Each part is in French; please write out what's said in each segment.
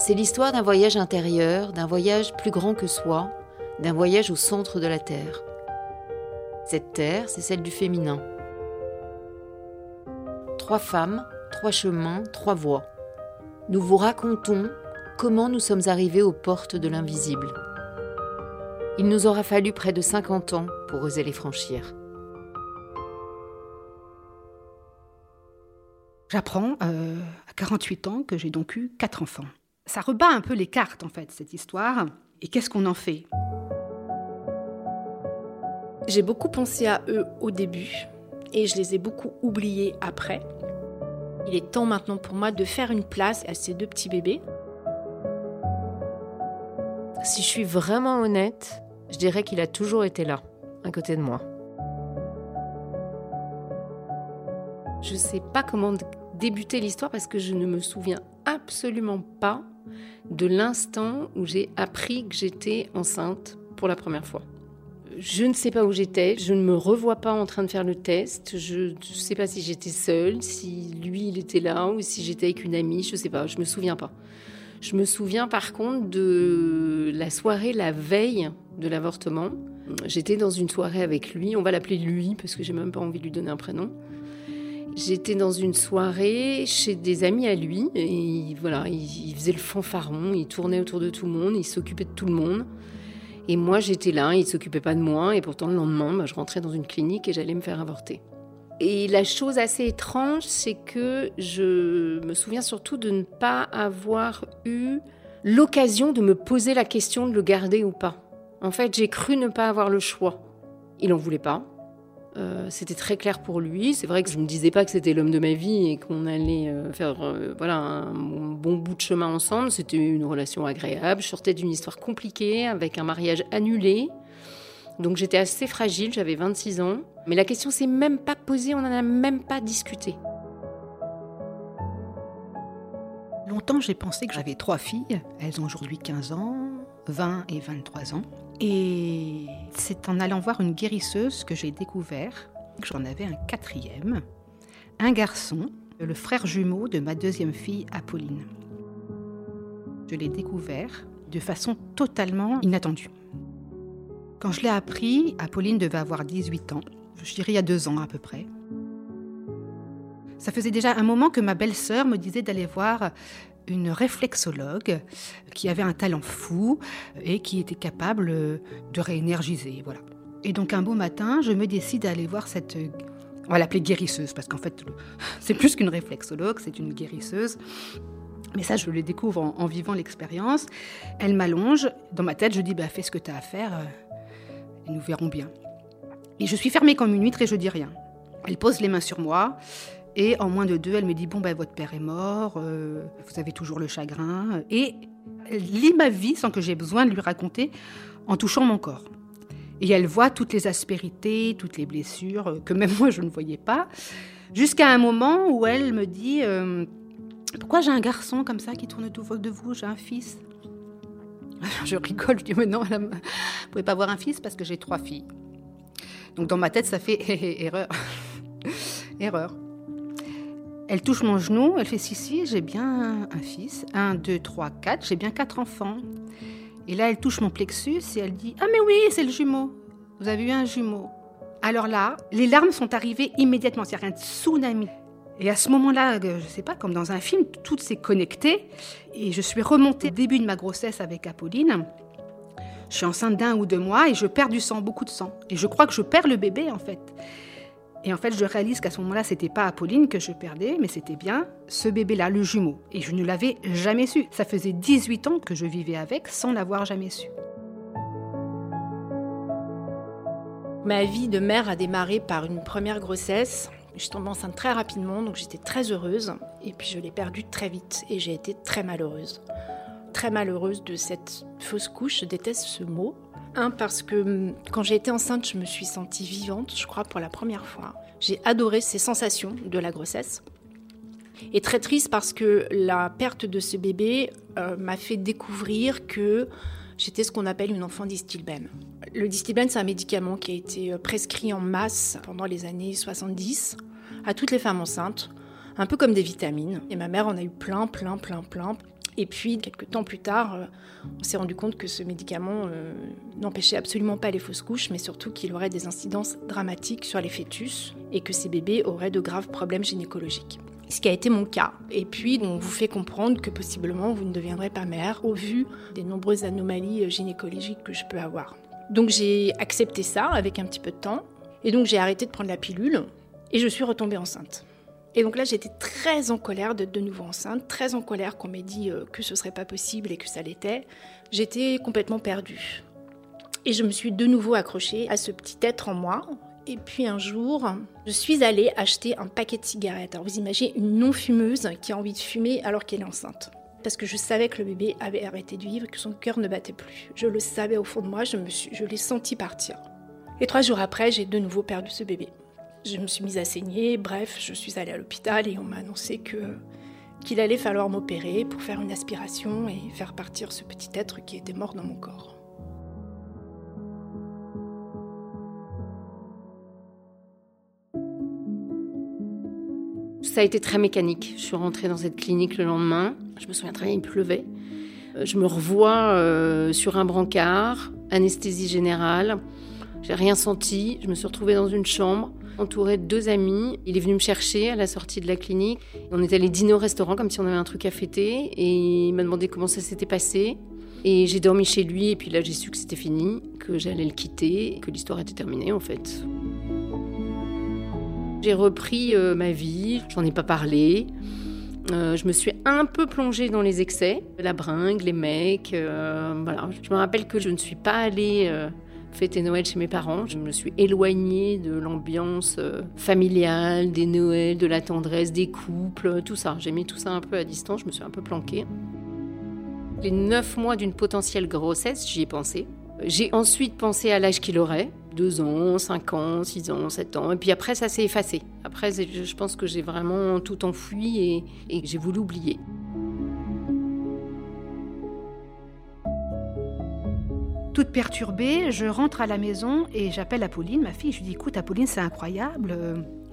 C'est l'histoire d'un voyage intérieur, d'un voyage plus grand que soi, d'un voyage au centre de la Terre. Cette Terre, c'est celle du féminin. Trois femmes, trois chemins, trois voies. Nous vous racontons comment nous sommes arrivés aux portes de l'invisible. Il nous aura fallu près de 50 ans pour oser les franchir. J'apprends euh, à 48 ans que j'ai donc eu quatre enfants. Ça rebat un peu les cartes, en fait, cette histoire. Et qu'est-ce qu'on en fait? J'ai beaucoup pensé à eux au début et je les ai beaucoup oubliés après. Il est temps maintenant pour moi de faire une place à ces deux petits bébés. Si je suis vraiment honnête, je dirais qu'il a toujours été là, à côté de moi. Je ne sais pas comment débuter l'histoire parce que je ne me souviens absolument pas de l'instant où j'ai appris que j'étais enceinte pour la première fois. Je ne sais pas où j'étais, je ne me revois pas en train de faire le test, je ne sais pas si j'étais seule, si lui il était là ou si j'étais avec une amie, je ne sais pas, je me souviens pas. Je me souviens par contre de la soirée la veille de l'avortement. J'étais dans une soirée avec lui, on va l'appeler lui parce que j'ai même pas envie de lui donner un prénom. J'étais dans une soirée chez des amis à lui et voilà, il, faisait le fanfaron, il tournait autour de tout le monde, il s'occupait de tout le monde. Et moi j'étais là, il s'occupait pas de moi et pourtant le lendemain, bah, je rentrais dans une clinique et j'allais me faire avorter. Et la chose assez étrange, c'est que je me souviens surtout de ne pas avoir eu l'occasion de me poser la question de le garder ou pas. En fait, j'ai cru ne pas avoir le choix. Il n'en voulait pas. Euh, c'était très clair pour lui. C'est vrai que je ne me disais pas que c'était l'homme de ma vie et qu'on allait euh, faire euh, voilà, un bon bout de chemin ensemble. C'était une relation agréable. Je sortais d'une histoire compliquée avec un mariage annulé. Donc j'étais assez fragile, j'avais 26 ans. Mais la question s'est même pas posée, on n'en a même pas discuté. Longtemps, j'ai pensé que j'avais trois filles. Elles ont aujourd'hui 15 ans, 20 et 23 ans. Et c'est en allant voir une guérisseuse que j'ai découvert que j'en avais un quatrième, un garçon, le frère jumeau de ma deuxième fille, Apolline. Je l'ai découvert de façon totalement inattendue. Quand je l'ai appris, Apolline devait avoir 18 ans, je dirais il y deux ans à peu près. Ça faisait déjà un moment que ma belle-sœur me disait d'aller voir une réflexologue qui avait un talent fou et qui était capable de réénergiser. Voilà. Et donc un beau matin, je me décide d'aller voir cette... On va l'appeler guérisseuse, parce qu'en fait, c'est plus qu'une réflexologue, c'est une guérisseuse. Mais ça, je le découvre en, vivant l'expérience. Elle m'allonge. Dans ma tête, je dis, bah, fais ce que tu as à faire euh, et nous verrons bien. Et je suis fermée comme une huître et je dis rien. Elle pose les mains sur moi. Et en moins de deux, elle me dit Bon, ben, votre père est mort, euh, vous avez toujours le chagrin. Et elle lit ma vie sans que j'ai besoin de lui raconter en touchant mon corps. Et elle voit toutes les aspérités, toutes les blessures euh, que même moi je ne voyais pas. Jusqu'à un moment où elle me dit euh, Pourquoi j'ai un garçon comme ça qui tourne autour de vous J'ai un fils? Je rigole, je dis Mais non, vous ne pouvez pas avoir un fils parce que j'ai trois filles. Donc dans ma tête, ça fait erreur. erreur. Elle touche mon genou, elle fait si, si, j'ai bien un fils. Un, deux, trois, quatre, j'ai bien quatre enfants. Et là, elle touche mon plexus et elle dit Ah, mais oui, c'est le jumeau. Vous avez eu un jumeau. Alors là, les larmes sont arrivées immédiatement. C'est un tsunami. Et à ce moment-là, euh, je ne sais pas, comme dans un film, tout s'est connecté. Et je suis remontée début de ma grossesse avec Apolline. Je suis enceinte d'un ou deux mois et je perds du sang, beaucoup de sang. Et je crois que je perds le bébé en fait. Et en fait, je réalise qu'à ce moment-là, c'était pas Apolline que je perdais, mais c'était bien ce bébé-là, le jumeau. Et je ne l'avais jamais su. Ça faisait 18 ans que je vivais avec sans l'avoir jamais su. Ma vie de mère a démarré par une première grossesse. Je suis tombée enceinte très rapidement, donc j'étais très heureuse. Et puis je l'ai perdue très vite et j'ai été très malheureuse. Très malheureuse de cette fausse couche, je déteste ce mot. Un, parce que hum, quand j'ai été enceinte, je me suis sentie vivante, je crois, pour la première fois. J'ai adoré ces sensations de la grossesse. Et très triste parce que la perte de ce bébé euh, m'a fait découvrir que j'étais ce qu'on appelle une enfant d'Istilben. Le Distilben, c'est un médicament qui a été euh, prescrit en masse pendant les années 70 à toutes les femmes enceintes, un peu comme des vitamines. Et ma mère en a eu plein, plein, plein, plein. Et puis, quelques temps plus tard, euh, on s'est rendu compte que ce médicament euh, n'empêchait absolument pas les fausses couches, mais surtout qu'il aurait des incidences dramatiques sur les fœtus et que ces bébés auraient de graves problèmes gynécologiques. Ce qui a été mon cas. Et puis, on vous fait comprendre que possiblement vous ne deviendrez pas mère au vu des nombreuses anomalies euh, gynécologiques que je peux avoir. Donc j'ai accepté ça avec un petit peu de temps. Et donc j'ai arrêté de prendre la pilule et je suis retombée enceinte. Et donc là, j'étais très en colère d'être de nouveau enceinte, très en colère qu'on m'ait dit euh, que ce serait pas possible et que ça l'était. J'étais complètement perdue. Et je me suis de nouveau accrochée à ce petit être en moi. Et puis un jour, je suis allée acheter un paquet de cigarettes. Alors vous imaginez une non-fumeuse qui a envie de fumer alors qu'elle est enceinte. Parce que je savais que le bébé avait arrêté de vivre, que son cœur ne battait plus. Je le savais au fond de moi, je, je l'ai senti partir. Et trois jours après, j'ai de nouveau perdu ce bébé. Je me suis mise à saigner, bref, je suis allée à l'hôpital et on m'a annoncé que qu'il allait falloir m'opérer pour faire une aspiration et faire partir ce petit être qui était mort dans mon corps. Ça a été très mécanique. Je suis rentrée dans cette clinique le lendemain. Je me souviens très bien, il pleuvait. Euh, je me revois euh, sur un brancard, anesthésie générale. J'ai rien senti. Je me suis retrouvée dans une chambre entourée de deux amis. Il est venu me chercher à la sortie de la clinique. On est allé dîner au restaurant comme si on avait un truc à fêter et il m'a demandé comment ça s'était passé. Et j'ai dormi chez lui et puis là j'ai su que c'était fini, que j'allais le quitter que l'histoire était terminée en fait. J'ai repris euh, ma vie, j'en ai pas parlé. Euh, je me suis un peu plongée dans les excès, la bringue, les mecs. Euh, voilà. Je me rappelle que je ne suis pas allée fêter Noël chez mes parents. Je me suis éloignée de l'ambiance euh, familiale, des Noëls, de la tendresse, des couples, tout ça. J'ai mis tout ça un peu à distance, je me suis un peu planquée. Les neuf mois d'une potentielle grossesse, j'y ai pensé. J'ai ensuite pensé à l'âge qu'il aurait, deux ans, cinq ans, six ans, sept ans. Et puis après, ça s'est effacé. Après, je pense que j'ai vraiment tout enfoui et, et j'ai voulu oublier. Toute perturbée, je rentre à la maison et j'appelle Apolline, ma fille. Je lui dis Écoute, Apolline, c'est incroyable.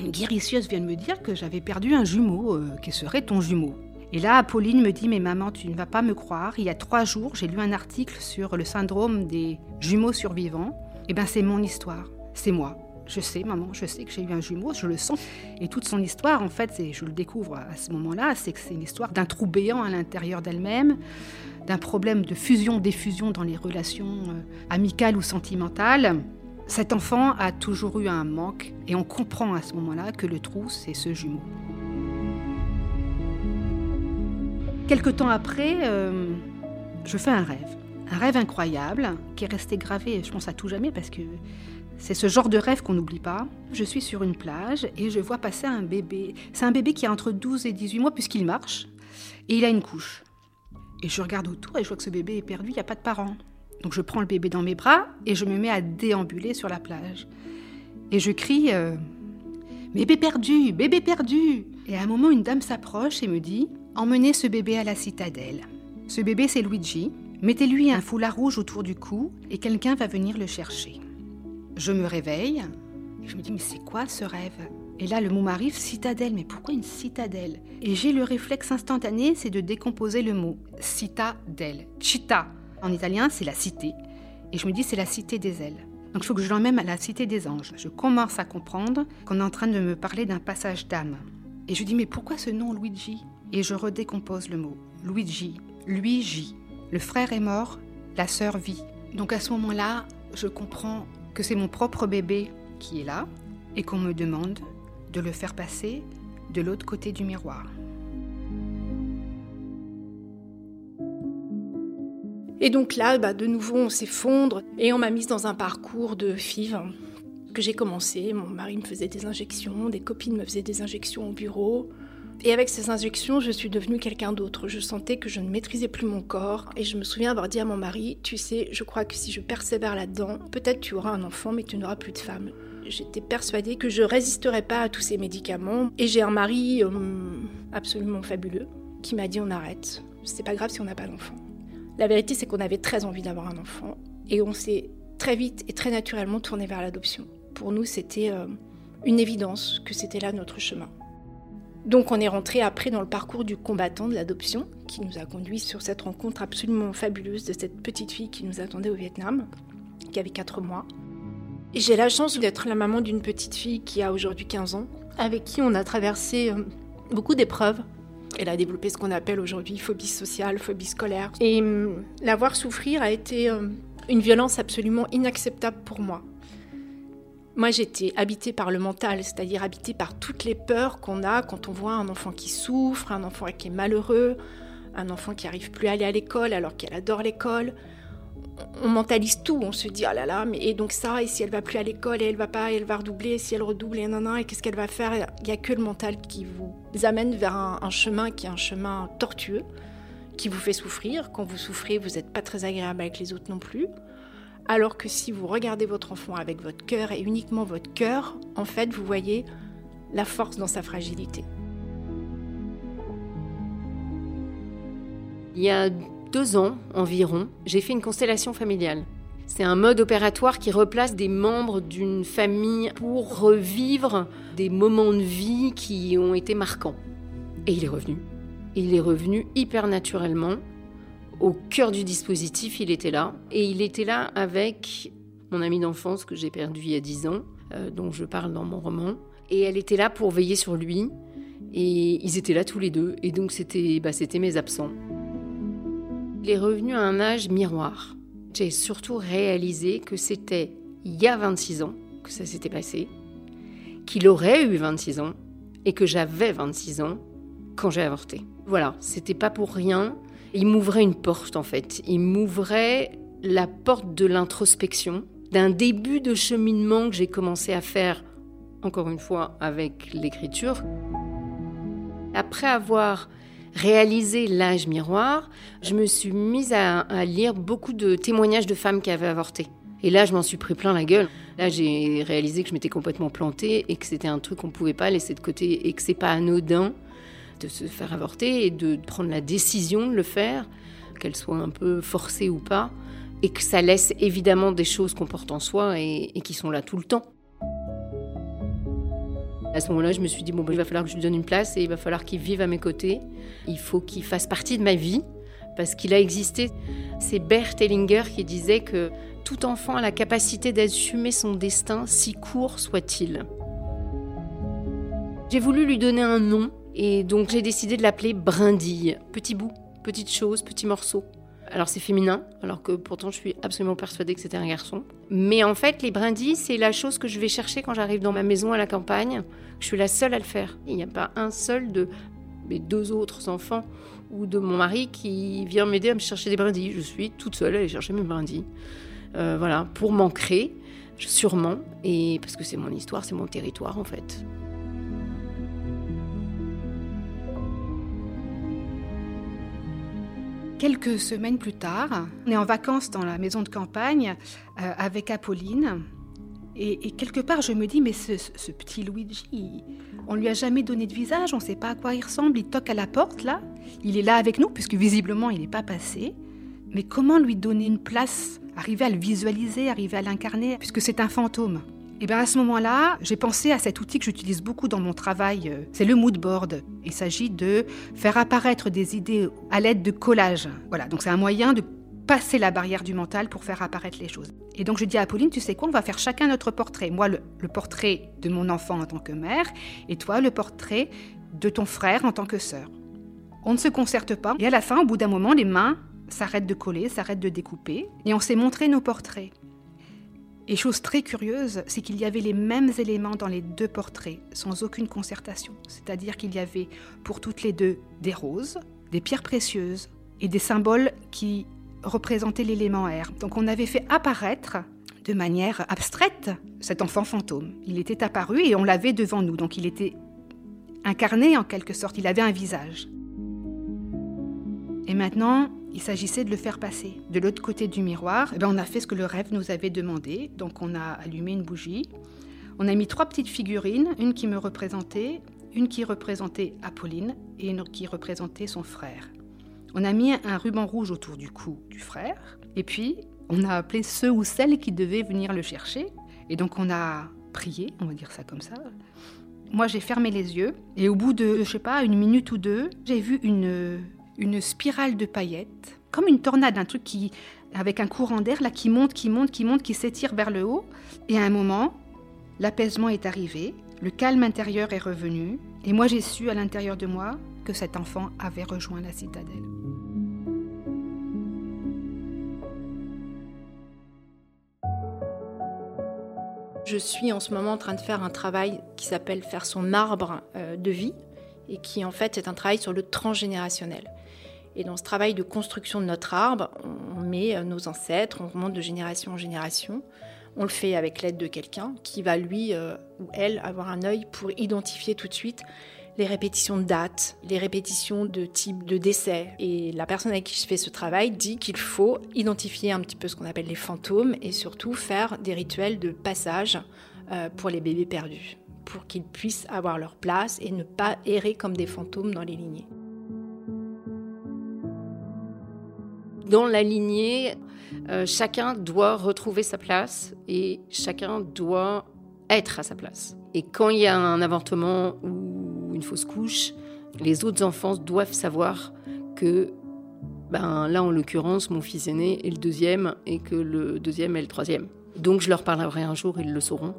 Une guérisseuse vient de me dire que j'avais perdu un jumeau, euh, qui serait ton jumeau. Et là, Apolline me dit Mais maman, tu ne vas pas me croire. Il y a trois jours, j'ai lu un article sur le syndrome des jumeaux survivants. Eh bien, c'est mon histoire. C'est moi. Je sais, maman, je sais que j'ai eu un jumeau, je le sens. Et toute son histoire, en fait, je le découvre à ce moment-là, c'est que c'est une histoire d'un trou béant à l'intérieur d'elle-même, d'un problème de fusion-défusion dans les relations euh, amicales ou sentimentales. Cet enfant a toujours eu un manque et on comprend à ce moment-là que le trou, c'est ce jumeau. Quelque temps après, euh, je fais un rêve. Un rêve incroyable qui est resté gravé, je pense, à tout jamais parce que c'est ce genre de rêve qu'on n'oublie pas. Je suis sur une plage et je vois passer un bébé. C'est un bébé qui a entre 12 et 18 mois puisqu'il marche et il a une couche. Et je regarde autour et je vois que ce bébé est perdu, il n'y a pas de parents. Donc je prends le bébé dans mes bras et je me mets à déambuler sur la plage. Et je crie euh, Bébé perdu, bébé perdu Et à un moment, une dame s'approche et me dit Emmenez ce bébé à la citadelle. Ce bébé, c'est Luigi. Mettez-lui un foulard rouge autour du cou et quelqu'un va venir le chercher. Je me réveille et je me dis Mais c'est quoi ce rêve? Et là, le mot m'arrive, citadelle. Mais pourquoi une citadelle? Et j'ai le réflexe instantané, c'est de décomposer le mot. Citadelle. Città. En italien, c'est la cité. Et je me dis, c'est la cité des ailes. Donc il faut que je l'emmène à la cité des anges. Je commence à comprendre qu'on est en train de me parler d'un passage d'âme. Et je dis, mais pourquoi ce nom Luigi? Et je redécompose le mot. Luigi, Luigi. Le frère est mort, la sœur vit. Donc à ce moment-là, je comprends que c'est mon propre bébé qui est là et qu'on me demande de le faire passer de l'autre côté du miroir. Et donc là, bah, de nouveau, on s'effondre et on m'a mise dans un parcours de FIV que j'ai commencé. Mon mari me faisait des injections, des copines me faisaient des injections au bureau. Et avec ces injections, je suis devenue quelqu'un d'autre. Je sentais que je ne maîtrisais plus mon corps. Et je me souviens avoir dit à mon mari, tu sais, je crois que si je persévère là-dedans, peut-être tu auras un enfant, mais tu n'auras plus de femme. J'étais persuadée que je résisterais pas à tous ces médicaments. Et j'ai un mari euh, absolument fabuleux qui m'a dit on arrête. C'est pas grave si on n'a pas d'enfant. La vérité, c'est qu'on avait très envie d'avoir un enfant. Et on s'est très vite et très naturellement tourné vers l'adoption. Pour nous, c'était euh, une évidence que c'était là notre chemin. Donc on est rentré après dans le parcours du combattant de l'adoption qui nous a conduit sur cette rencontre absolument fabuleuse de cette petite fille qui nous attendait au Vietnam, qui avait 4 mois. J'ai la chance d'être la maman d'une petite fille qui a aujourd'hui 15 ans, avec qui on a traversé euh, beaucoup d'épreuves. Elle a développé ce qu'on appelle aujourd'hui phobie sociale, phobie scolaire. Et hum, la voir souffrir a été euh, une violence absolument inacceptable pour moi. Moi, j'étais habitée par le mental, c'est-à-dire habitée par toutes les peurs qu'on a quand on voit un enfant qui souffre, un enfant qui est malheureux, un enfant qui arrive plus à aller à l'école alors qu'elle adore l'école. On mentalise tout, on se dit ah là là, mais et donc ça, et si elle va plus à l'école et elle va pas, elle va redoubler, et si elle redouble et nan, et qu'est-ce qu'elle va faire? Il n'y a que le mental qui vous amène vers un, un chemin qui est un chemin tortueux, qui vous fait souffrir. Quand vous souffrez, vous n'êtes pas très agréable avec les autres non plus. Alors que si vous regardez votre enfant avec votre cœur et uniquement votre cœur, en fait, vous voyez la force dans sa fragilité. Il y a deux ans environ, j'ai fait une constellation familiale. C'est un mode opératoire qui replace des membres d'une famille pour revivre des moments de vie qui ont été marquants. Et il est revenu. Il est revenu hyper naturellement au cœur du dispositif, il était là. Et il était là avec mon amie d'enfance que j'ai perdu il y a 10 ans, euh, dont je parle dans mon roman. Et elle était là pour veiller sur lui. Et ils étaient là tous les deux. Et donc c'était bah, mes absents. Il est revenu à un âge miroir. J'ai surtout réalisé que c'était il y a 26 ans que ça s'était passé, qu'il aurait eu 26 ans et que j'avais 26 ans quand j'ai avorté. Voilà, c'était pas pour rien. Il m'ouvrait une porte en fait. Il m'ouvrait la porte de l'introspection, d'un début de cheminement que j'ai commencé à faire, encore une fois, avec l'écriture. Après avoir réalisé l'âge miroir, je me suis mise à, à, lire beaucoup de témoignages de femmes qui avaient avorté. Et là, je m'en suis pris plein la gueule. Là, j'ai réalisé que je m'étais complètement plantée et que c'était un truc qu'on ne pouvait pas laisser de côté et que c'est pas anodin de se faire avorter et de prendre la décision de le faire, qu'elle soit un peu forcée ou pas, et que ça laisse évidemment des choses qu'on porte en soi et, qui sont là tout le temps. À ce moment-là, je me suis dit, bon, ben, il va falloir que je lui donne une place et il va falloir qu'il vive à mes côtés. Il faut qu'il fasse partie de ma vie parce qu'il a existé. C'est Bert Hellinger qui disait que tout enfant a la capacité d'assumer son destin, si court soit-il. J'ai voulu lui donner un nom et donc j'ai décidé de l'appeler brindille. Petit bout, petite chose, petit morceau. Alors c'est féminin, alors que pourtant je suis absolument persuadée que c'était un garçon. Mais en fait, les brindilles, c'est la chose que je vais chercher quand j'arrive dans ma maison à la campagne. Je suis la seule à le faire. Il n'y a pas un seul de mes deux autres enfants ou de mon mari qui vient m'aider à me chercher des brindilles. Je suis toute seule à aller chercher mes brindilles. Euh, voilà, pour m'ancrer, sûrement, et parce que c'est mon histoire, c'est mon territoire en fait. Quelques semaines plus tard, on est en vacances dans la maison de campagne euh, avec Apolline. Et, quelque part, je me dis, mais ce, petit Luigi, on lui a jamais donné de visage, on ne sait pas à quoi il ressemble. Il toque à la porte, là. Il est là avec nous, puisque visiblement, il n'est pas passé. Mais comment lui donner une place Arriver à le visualiser, arriver à l'incarner, puisque c'est un fantôme? Et bien à ce moment-là, j'ai pensé à cet outil que j'utilise beaucoup dans mon travail, euh, c'est le mood board. Il s'agit de faire apparaître des idées à l'aide de collage. Voilà, donc c'est un moyen de passer la barrière du mental pour faire apparaître les choses. Et donc je dis à Pauline, tu sais quoi, on va faire chacun notre portrait. Moi, le, le portrait de mon enfant en tant que mère, et toi, le portrait de ton frère en tant que sœur. On ne se concerte pas, et à la fin, au bout d'un moment, les mains s'arrêtent de coller, s'arrêtent de découper, et on s'est montré nos portraits. Et chose très curieuse, c'est qu'il y avait les mêmes éléments dans les deux portraits, sans aucune concertation. C'est-à-dire qu'il y avait pour toutes les deux des roses, des pierres précieuses et des symboles qui représentaient l'élément air. Donc on avait fait apparaître de manière abstraite cet enfant fantôme. Il était apparu et on l'avait devant nous, donc il était incarné en quelque sorte, il avait un visage. Et maintenant, il s'agissait de le faire passer. De l'autre côté du miroir, eh ben, on a fait ce que le rêve nous avait demandé. Donc on a allumé une bougie. On a mis trois petites figurines, une qui me représentait, une qui représentait Apolline et une qui représentait son frère. On a mis un ruban rouge autour du cou du frère. Et puis, on a appelé ceux ou celles qui devaient venir le chercher. Et donc on a prié, on va dire ça comme ça. Moi, j'ai fermé les yeux et au bout de, je sais pas, une minute ou deux, j'ai vu une, une spirale de paillettes, comme une tornade, un truc qui, avec un courant d'air là qui monte, qui monte, qui monte, qui s'étire vers le haut. Et à un moment, l'apaisement est arrivé, le calme intérieur est revenu, et moi j'ai su à l'intérieur de moi que cet enfant avait rejoint la citadelle. Je suis en ce moment en train de faire un travail qui s'appelle faire son arbre euh, de vie et qui en fait est un travail sur le transgénérationnel. Et dans ce travail de construction de notre arbre, on met euh, nos ancêtres, on remonte de génération en génération. On le fait avec l'aide de quelqu'un qui va lui euh, ou elle avoir un œil pour identifier tout de suite les répétitions de dates, les répétitions de type de décès. Et la personne avec qui je fais ce travail dit qu'il faut identifier un petit peu ce qu'on appelle les fantômes et surtout faire des rituels de passage euh, pour les bébés perdus, pour qu'ils puissent avoir leur place et ne pas errer comme des fantômes dans les lignées. Dans la lignée, euh, chacun doit retrouver sa place et chacun doit être à sa place. Et quand il y a un avortement ou une fausse couche, les autres enfants doivent savoir que, ben là en l'occurrence, mon fils aîné est le deuxième et que le deuxième est le troisième. Donc je leur parlerai un jour, ils le sauront.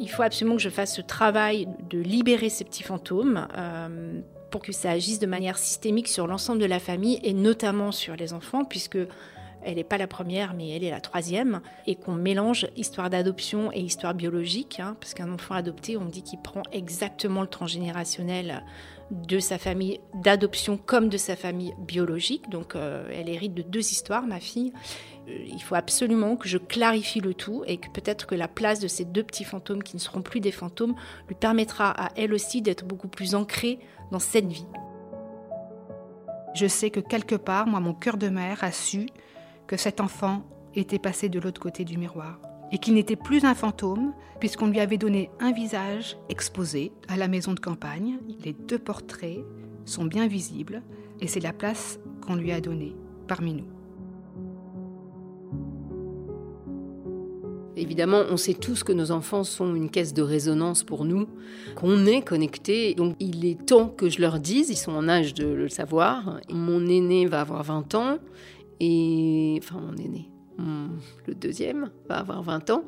Il faut absolument que je fasse ce travail de libérer ces petits fantômes. Euh, pour que ça agisse de manière systémique sur l'ensemble de la famille et notamment sur les enfants, puisque elle n'est pas la première, mais elle est la troisième, et qu'on mélange histoire d'adoption et histoire biologique, hein, parce qu'un enfant adopté, on dit qu'il prend exactement le transgénérationnel de sa famille d'adoption comme de sa famille biologique, donc euh, elle hérite de deux histoires, ma fille. Euh, il faut absolument que je clarifie le tout et que peut-être que la place de ces deux petits fantômes qui ne seront plus des fantômes lui permettra à elle aussi d'être beaucoup plus ancrée dans cette vie. Je sais que quelque part, moi, mon cœur de mère a su que cet enfant était passé de l'autre côté du miroir et qu'il n'était plus un fantôme puisqu'on lui avait donné un visage exposé à la maison de campagne. Les deux portraits sont bien visibles et c'est la place qu'on lui a donnée parmi nous. Évidemment, on sait tous que nos enfants sont une caisse de résonance pour nous, qu'on est connectés. Donc il est temps que je leur dise, ils sont en âge de le savoir. Mon aîné va avoir 20 ans, et enfin mon aîné, le deuxième va avoir 20 ans,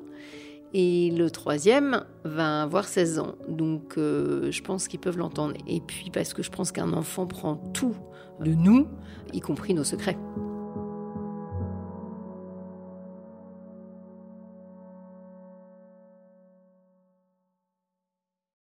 et le troisième va avoir 16 ans. Donc euh, je pense qu'ils peuvent l'entendre. Et puis parce que je pense qu'un enfant prend tout de nous, y compris nos secrets.